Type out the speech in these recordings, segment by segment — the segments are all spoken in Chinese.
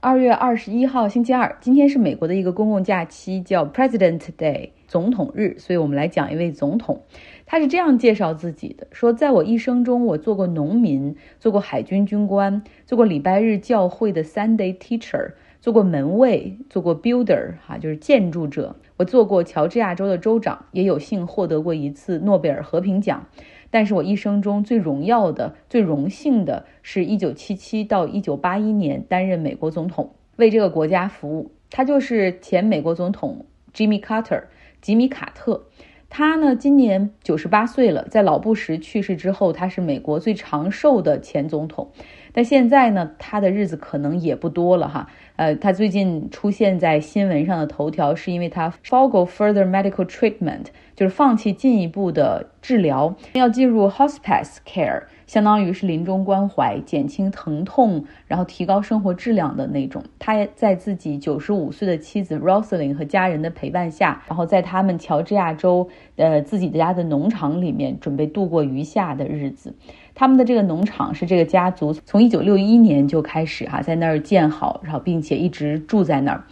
二月二十一号星期二，今天是美国的一个公共假期，叫 President Day，总统日。所以，我们来讲一位总统，他是这样介绍自己的：说，在我一生中，我做过农民，做过海军军官，做过礼拜日教会的 Sunday teacher，做过门卫，做过 builder，哈，就是建筑者。我做过乔治亚州的州长，也有幸获得过一次诺贝尔和平奖。但是我一生中最荣耀的、最荣幸的是一九七七到一九八一年担任美国总统，为这个国家服务。他就是前美国总统 Jimmy Carter，吉米·卡特。他呢，今年九十八岁了。在老布什去世之后，他是美国最长寿的前总统。但现在呢，他的日子可能也不多了哈。呃，他最近出现在新闻上的头条，是因为他 forgo further medical treatment，就是放弃进一步的治疗，要进入 hospice care。相当于是临终关怀，减轻疼痛，然后提高生活质量的那种。他在自己九十五岁的妻子 Rosalyn 和家人的陪伴下，然后在他们乔治亚州呃自己的家的农场里面准备度过余下的日子。他们的这个农场是这个家族从一九六一年就开始哈在那儿建好，然后并且一直住在那儿。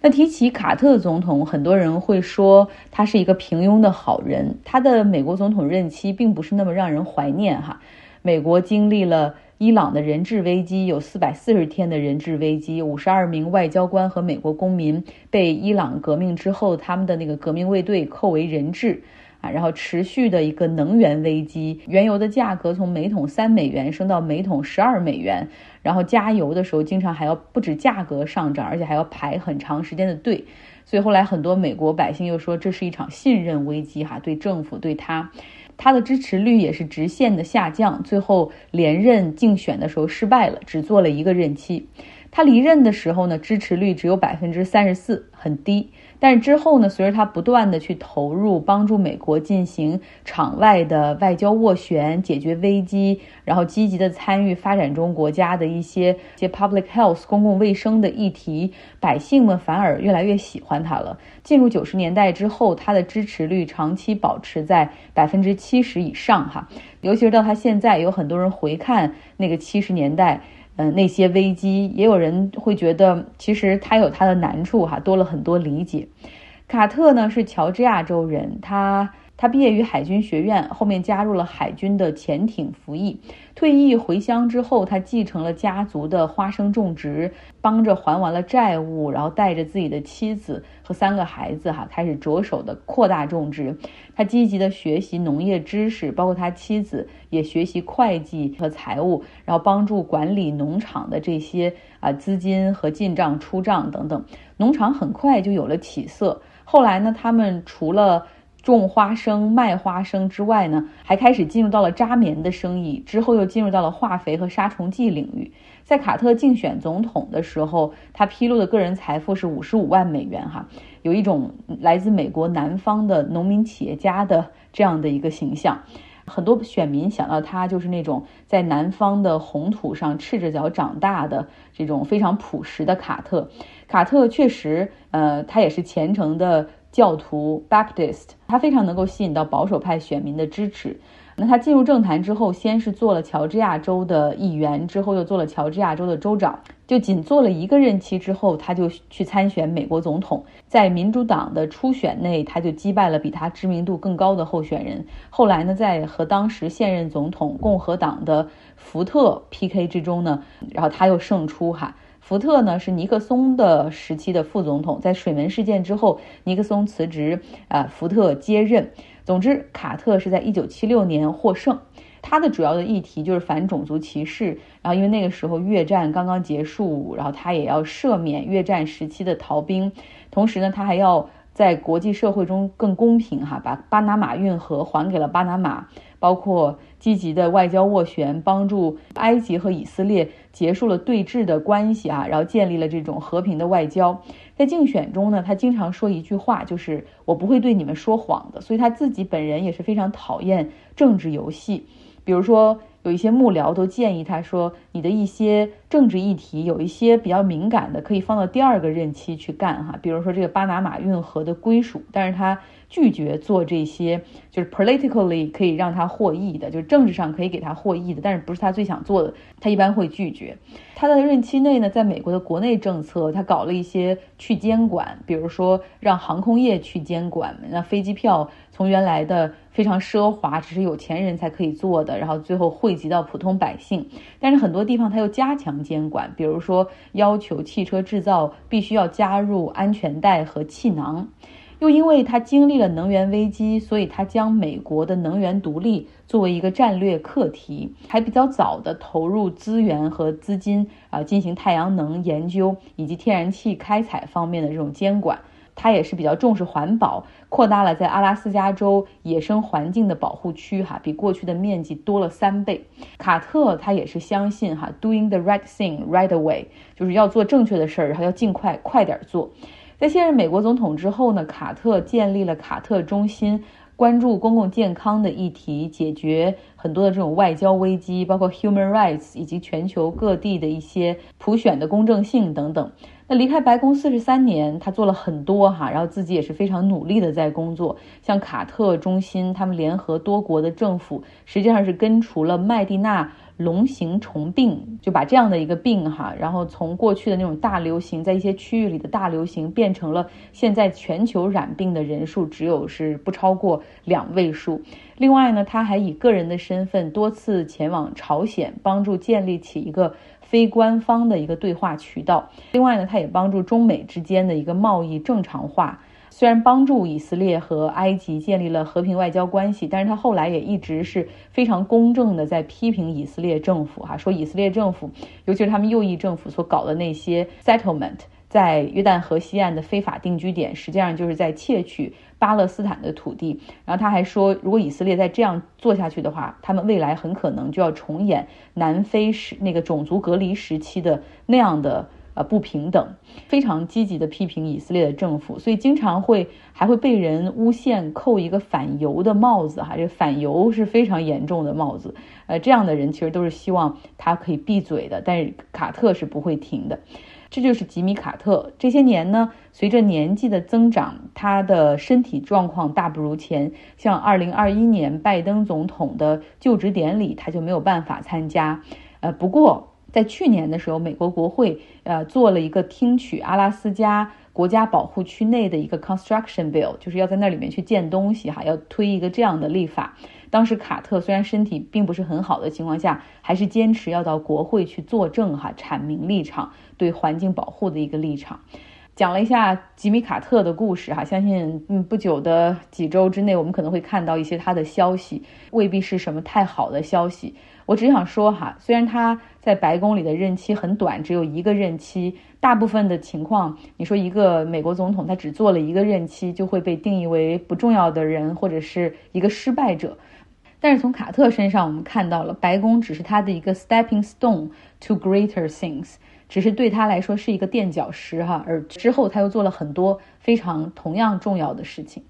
那提起卡特总统，很多人会说他是一个平庸的好人。他的美国总统任期并不是那么让人怀念哈。美国经历了伊朗的人质危机，有四百四十天的人质危机，五十二名外交官和美国公民被伊朗革命之后他们的那个革命卫队扣为人质，啊，然后持续的一个能源危机，原油的价格从每桶三美元升到每桶十二美元，然后加油的时候经常还要不止价格上涨，而且还要排很长时间的队，所以后来很多美国百姓又说这是一场信任危机，哈，对政府对他。他的支持率也是直线的下降，最后连任竞选的时候失败了，只做了一个任期。他离任的时候呢，支持率只有百分之三十四，很低。但是之后呢，随着他不断的去投入，帮助美国进行场外的外交斡旋，解决危机，然后积极的参与发展中国家的一些些 public health 公共卫生的议题，百姓们反而越来越喜欢他了。进入九十年代之后，他的支持率长期保持在百分之七十以上，哈，尤其是到他现在，有很多人回看那个七十年代。嗯，那些危机，也有人会觉得，其实他有他的难处哈，多了很多理解。卡特呢是乔治亚州人，他。他毕业于海军学院，后面加入了海军的潜艇服役。退役回乡之后，他继承了家族的花生种植，帮着还完了债务，然后带着自己的妻子和三个孩子，哈，开始着手的扩大种植。他积极的学习农业知识，包括他妻子也学习会计和财务，然后帮助管理农场的这些啊资金和进账出账等等。农场很快就有了起色。后来呢，他们除了种花生、卖花生之外呢，还开始进入到了扎棉的生意，之后又进入到了化肥和杀虫剂领域。在卡特竞选总统的时候，他披露的个人财富是五十五万美元，哈，有一种来自美国南方的农民企业家的这样的一个形象。很多选民想到他就是那种在南方的红土上赤着脚长大的这种非常朴实的卡特。卡特确实，呃，他也是虔诚的。教徒 Baptist，他非常能够吸引到保守派选民的支持。那他进入政坛之后，先是做了乔治亚州的议员，之后又做了乔治亚州的州长。就仅做了一个任期之后，他就去参选美国总统。在民主党的初选内，他就击败了比他知名度更高的候选人。后来呢，在和当时现任总统共和党的福特 PK 之中呢，然后他又胜出哈。福特呢是尼克松的时期的副总统，在水门事件之后，尼克松辞职，啊，福特接任。总之，卡特是在一九七六年获胜。他的主要的议题就是反种族歧视。然后，因为那个时候越战刚刚结束，然后他也要赦免越战时期的逃兵，同时呢，他还要。在国际社会中更公平哈，把巴拿马运河还给了巴拿马，包括积极的外交斡旋，帮助埃及和以色列结束了对峙的关系啊，然后建立了这种和平的外交。在竞选中呢，他经常说一句话，就是我不会对你们说谎的。所以他自己本人也是非常讨厌政治游戏，比如说。有一些幕僚都建议他说：“你的一些政治议题有一些比较敏感的，可以放到第二个任期去干哈。比如说这个巴拿马运河的归属，但是他拒绝做这些，就是 politically 可以让他获益的，就是政治上可以给他获益的，但是不是他最想做的，他一般会拒绝。他的任期内呢，在美国的国内政策，他搞了一些去监管，比如说让航空业去监管，那飞机票从原来的。非常奢华，只是有钱人才可以做的，然后最后惠及到普通百姓。但是很多地方他又加强监管，比如说要求汽车制造必须要加入安全带和气囊。又因为他经历了能源危机，所以他将美国的能源独立作为一个战略课题，还比较早的投入资源和资金啊，进行太阳能研究以及天然气开采方面的这种监管。他也是比较重视环保，扩大了在阿拉斯加州野生环境的保护区，哈，比过去的面积多了三倍。卡特他也是相信哈，doing the right thing right away，就是要做正确的事儿，然后要尽快快点做。在卸任美国总统之后呢，卡特建立了卡特中心，关注公共健康的议题，解决很多的这种外交危机，包括 human rights 以及全球各地的一些普选的公正性等等。那离开白宫四十三年，他做了很多哈，然后自己也是非常努力的在工作。像卡特中心，他们联合多国的政府，实际上是根除了麦地那龙形虫病，就把这样的一个病哈，然后从过去的那种大流行，在一些区域里的大流行，变成了现在全球染病的人数只有是不超过两位数。另外呢，他还以个人的身份多次前往朝鲜，帮助建立起一个。非官方的一个对话渠道。另外呢，他也帮助中美之间的一个贸易正常化。虽然帮助以色列和埃及建立了和平外交关系，但是他后来也一直是非常公正的在批评以色列政府，哈，说以色列政府，尤其是他们右翼政府所搞的那些 settlement。在约旦河西岸的非法定居点，实际上就是在窃取巴勒斯坦的土地。然后他还说，如果以色列再这样做下去的话，他们未来很可能就要重演南非时那个种族隔离时期的那样的呃不平等。非常积极的批评以色列的政府，所以经常会还会被人诬陷扣一个反犹的帽子哈，这反犹是非常严重的帽子。呃，这样的人其实都是希望他可以闭嘴的，但是卡特是不会停的。这就是吉米·卡特。这些年呢，随着年纪的增长，他的身体状况大不如前。像2021年拜登总统的就职典礼，他就没有办法参加。呃，不过在去年的时候，美国国会呃做了一个听取阿拉斯加国家保护区内的一个 construction bill，就是要在那里面去建东西哈，要推一个这样的立法。当时卡特虽然身体并不是很好的情况下，还是坚持要到国会去作证哈，阐明立场，对环境保护的一个立场。讲了一下吉米卡特的故事哈，相信嗯不久的几周之内，我们可能会看到一些他的消息，未必是什么太好的消息。我只想说哈，虽然他在白宫里的任期很短，只有一个任期，大部分的情况，你说一个美国总统他只做了一个任期，就会被定义为不重要的人或者是一个失败者。但是从卡特身上，我们看到了白宫只是他的一个 stepping stone to greater things，只是对他来说是一个垫脚石哈。而之后他又做了很多非常同样重要的事情。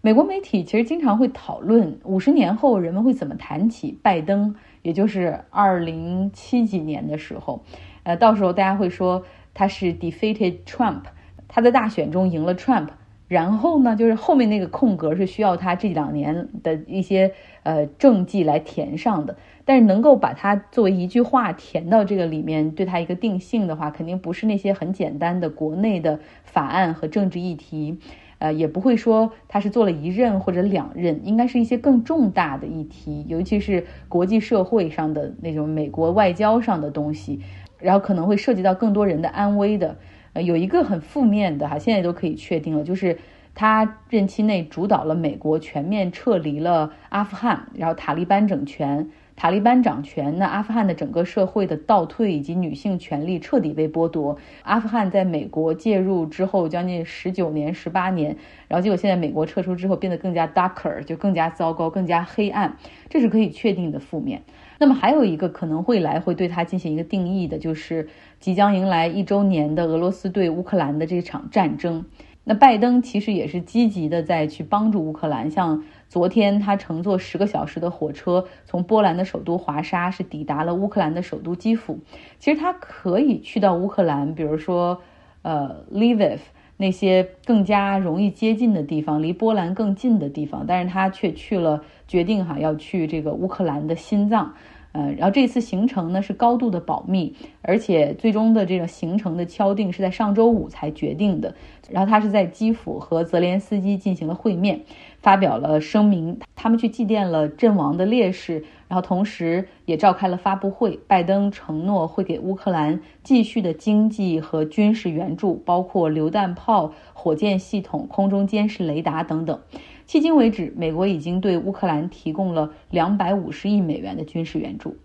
美国媒体其实经常会讨论五十年后人们会怎么谈起拜登，也就是二零七几年的时候，呃，到时候大家会说他是 defeated Trump，他在大选中赢了 Trump。然后呢，就是后面那个空格是需要他这两年的一些呃政绩来填上的。但是能够把它作为一句话填到这个里面，对他一个定性的话，肯定不是那些很简单的国内的法案和政治议题，呃，也不会说他是做了一任或者两任，应该是一些更重大的议题，尤其是国际社会上的那种美国外交上的东西，然后可能会涉及到更多人的安危的。有一个很负面的哈，现在都可以确定了，就是他任期内主导了美国全面撤离了阿富汗，然后塔利班整权，塔利班掌权，那阿富汗的整个社会的倒退以及女性权利彻底被剥夺。阿富汗在美国介入之后将近十九年、十八年，然后结果现在美国撤出之后变得更加 darker，就更加糟糕、更加黑暗，这是可以确定的负面。那么还有一个可能会来会对他进行一个定义的，就是即将迎来一周年的俄罗斯对乌克兰的这场战争。那拜登其实也是积极的在去帮助乌克兰，像昨天他乘坐十个小时的火车，从波兰的首都华沙是抵达了乌克兰的首都基辅。其实他可以去到乌克兰，比如说，呃，Lviv 那些更加容易接近的地方，离波兰更近的地方，但是他却去了，决定哈要去这个乌克兰的心脏。呃，然后这次行程呢是高度的保密，而且最终的这个行程的敲定是在上周五才决定的。然后他是在基辅和泽连斯基进行了会面，发表了声明，他们去祭奠了阵亡的烈士，然后同时也召开了发布会。拜登承诺会给乌克兰继续的经济和军事援助，包括榴弹炮、火箭系统、空中监视雷达等等。迄今为止，美国已经对乌克兰提供了两百五十亿美元的军事援助。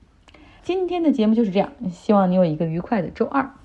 今天的节目就是这样，希望你有一个愉快的周二。